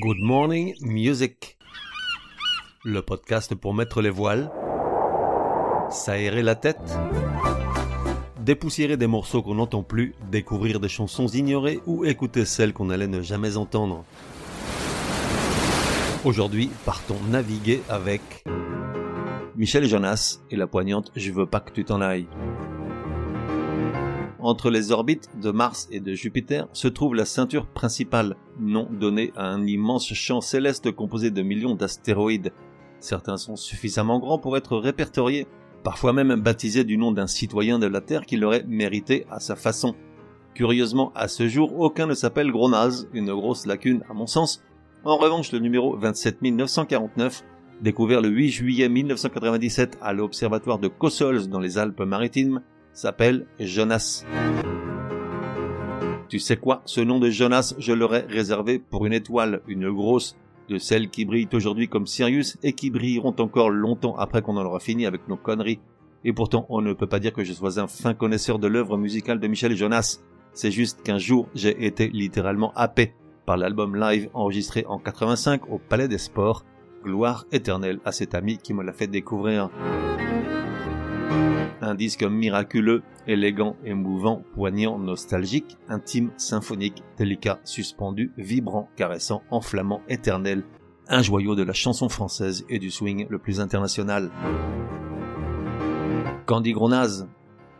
Good Morning Music. Le podcast pour mettre les voiles, s'aérer la tête, dépoussiérer des morceaux qu'on n'entend plus, découvrir des chansons ignorées ou écouter celles qu'on allait ne jamais entendre. Aujourd'hui, partons naviguer avec Michel Jonas et la poignante Je veux pas que tu t'en ailles. Entre les orbites de Mars et de Jupiter se trouve la ceinture principale, nom donné à un immense champ céleste composé de millions d'astéroïdes. Certains sont suffisamment grands pour être répertoriés, parfois même baptisés du nom d'un citoyen de la Terre qui l'aurait mérité à sa façon. Curieusement, à ce jour, aucun ne s'appelle Gronaz, une grosse lacune à mon sens. En revanche, le numéro 27949, découvert le 8 juillet 1997 à l'observatoire de Kossols dans les Alpes-Maritimes, s'appelle Jonas. Tu sais quoi, ce nom de Jonas, je l'aurais réservé pour une étoile, une grosse, de celles qui brillent aujourd'hui comme Sirius et qui brilleront encore longtemps après qu'on en aura fini avec nos conneries. Et pourtant, on ne peut pas dire que je sois un fin connaisseur de l'œuvre musicale de Michel Jonas. C'est juste qu'un jour, j'ai été littéralement happé par l'album live enregistré en 85 au Palais des Sports. Gloire éternelle à cet ami qui me l'a fait découvrir. Un disque miraculeux, élégant, émouvant, poignant, nostalgique, intime, symphonique, délicat, suspendu, vibrant, caressant, enflammant, éternel. Un joyau de la chanson française et du swing le plus international. Candy Gronaz,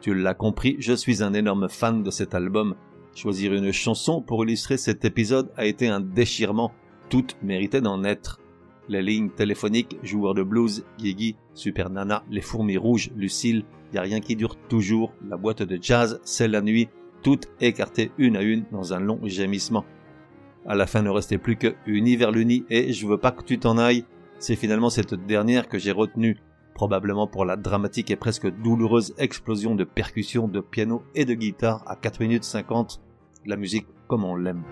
tu l'as compris, je suis un énorme fan de cet album. Choisir une chanson pour illustrer cet épisode a été un déchirement. Toutes méritaient d'en être les lignes téléphoniques, joueurs de blues, Gigi, Super Nana, les fourmis rouges, Lucille, y a rien qui dure toujours, la boîte de jazz, c'est la nuit, toutes écartées une à une dans un long gémissement. À la fin ne restait plus que Luni et Je veux pas que tu t'en ailles. C'est finalement cette dernière que j'ai retenue, probablement pour la dramatique et presque douloureuse explosion de percussions, de piano et de guitare à 4 minutes 50. La musique comme on l'aime.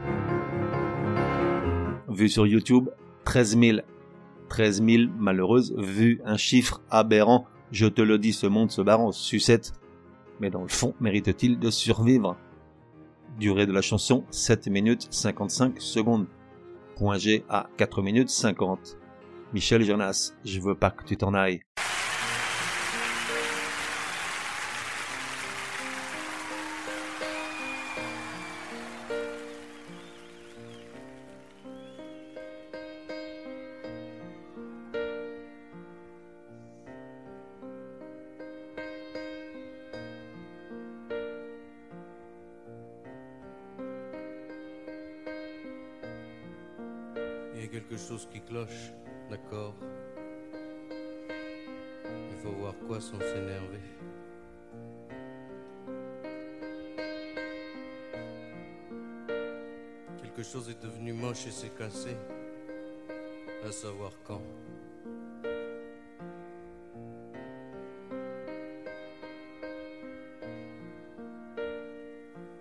Vu sur YouTube, 13 000 13 000 malheureuses vues, un chiffre aberrant. Je te le dis, ce monde se barre en sucette. Mais dans le fond, mérite-t-il de survivre? Durée de la chanson, 7 minutes 55 secondes. Point G à 4 minutes 50. Michel Jonas, je veux pas que tu t'en ailles. Quelque chose qui cloche, d'accord. Il faut voir quoi sans s'énerver. Quelque chose est devenu moche et s'est cassé. À savoir quand.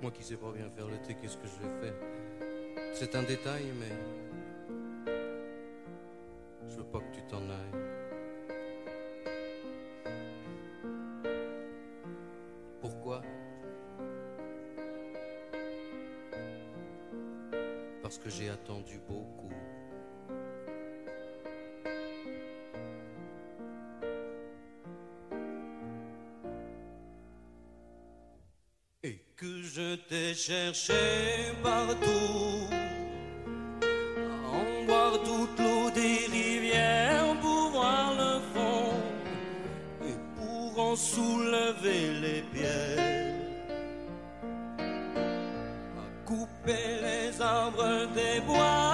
Moi qui sais pas bien faire le thé, qu'est-ce que je vais faire? C'est un détail, mais je veux pas que tu t'en ailles. Pourquoi? Parce que j'ai attendu beaucoup. Et que je t'ai cherché partout, les pierres, à couper les arbres des bois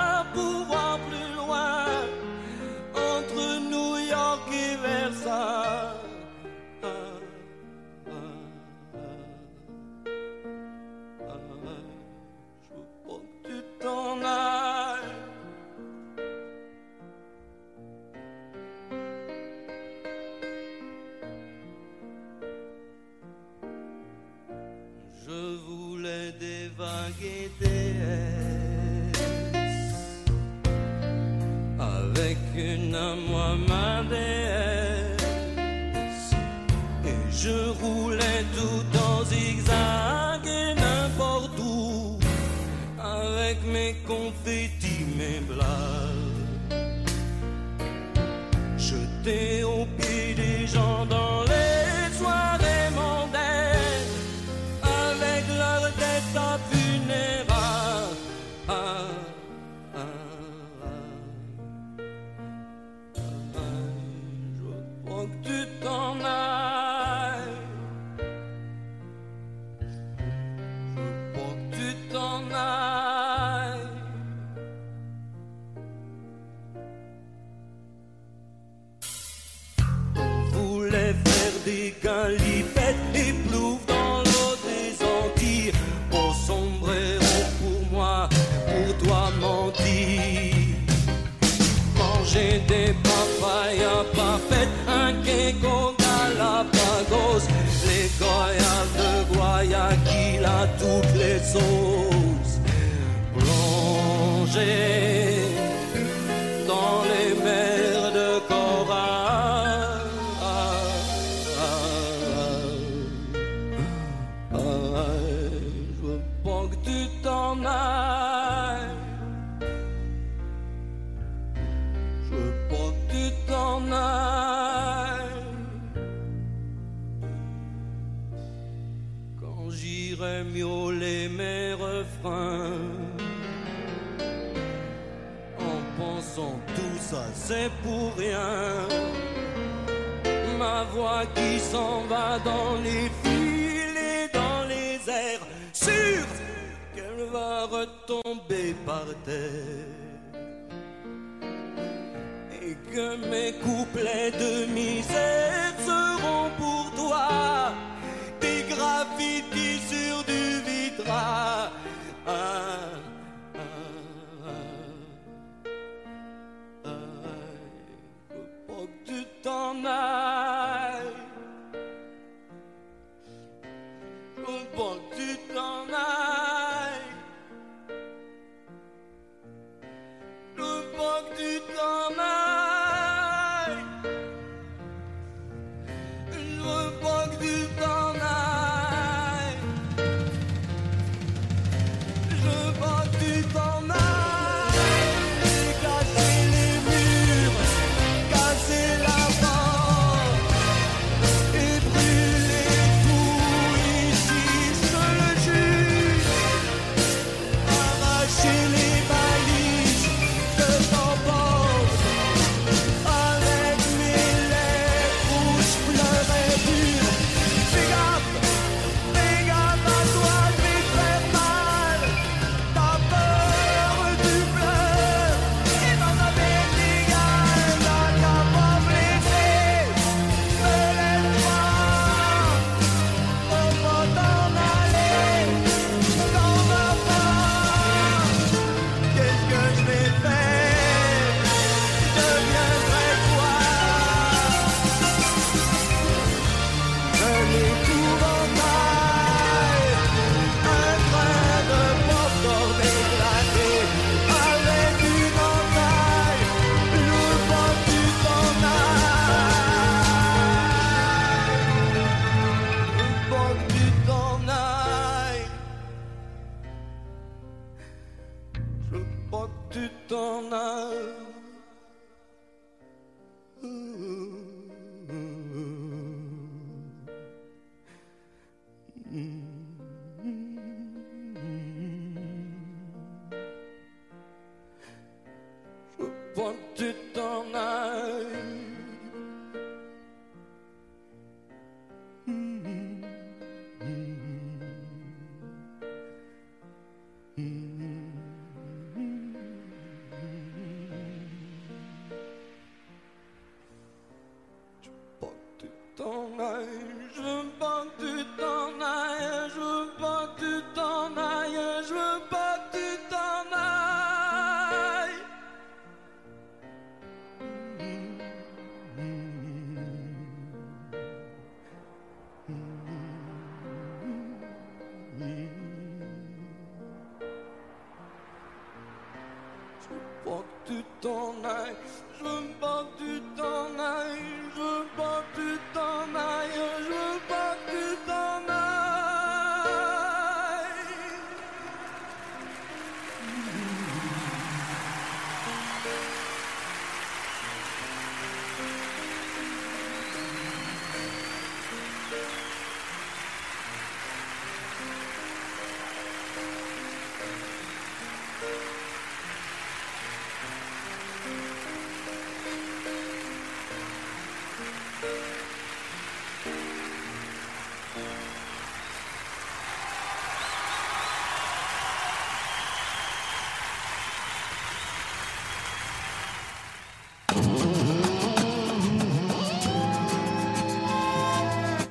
avec une à moi ma et je roulais tout en zigzag et n'importe où avec mes confettis mes blagues. Je t'ai des galipettes et plouvent dans l'eau des Antilles. Au sombrero pour moi, pour toi mentir. Manger des papayas parfaites, un quéco galapagos, les goyas de Guayaquil à toutes les sauces. Plonger c'est pour rien. Ma voix qui s'en va dans les fils et dans les airs, sûre qu'elle va retomber par terre. Et que mes couplets de misère seront pour toi des graffitis. did. love. 当爱人排队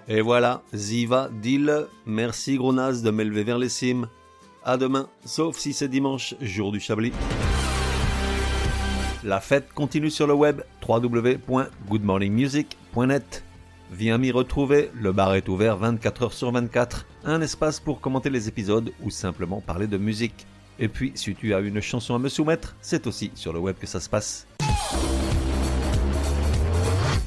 Et voilà, Ziva Dil, merci Gronaz de m'élever vers les cimes. À demain, sauf si c'est dimanche, jour du Chablis. La fête continue sur le web www.goodmorningmusic.net. Viens m'y retrouver, le bar est ouvert 24 heures sur 24, un espace pour commenter les épisodes ou simplement parler de musique. Et puis, si tu as une chanson à me soumettre, c'est aussi sur le web que ça se passe.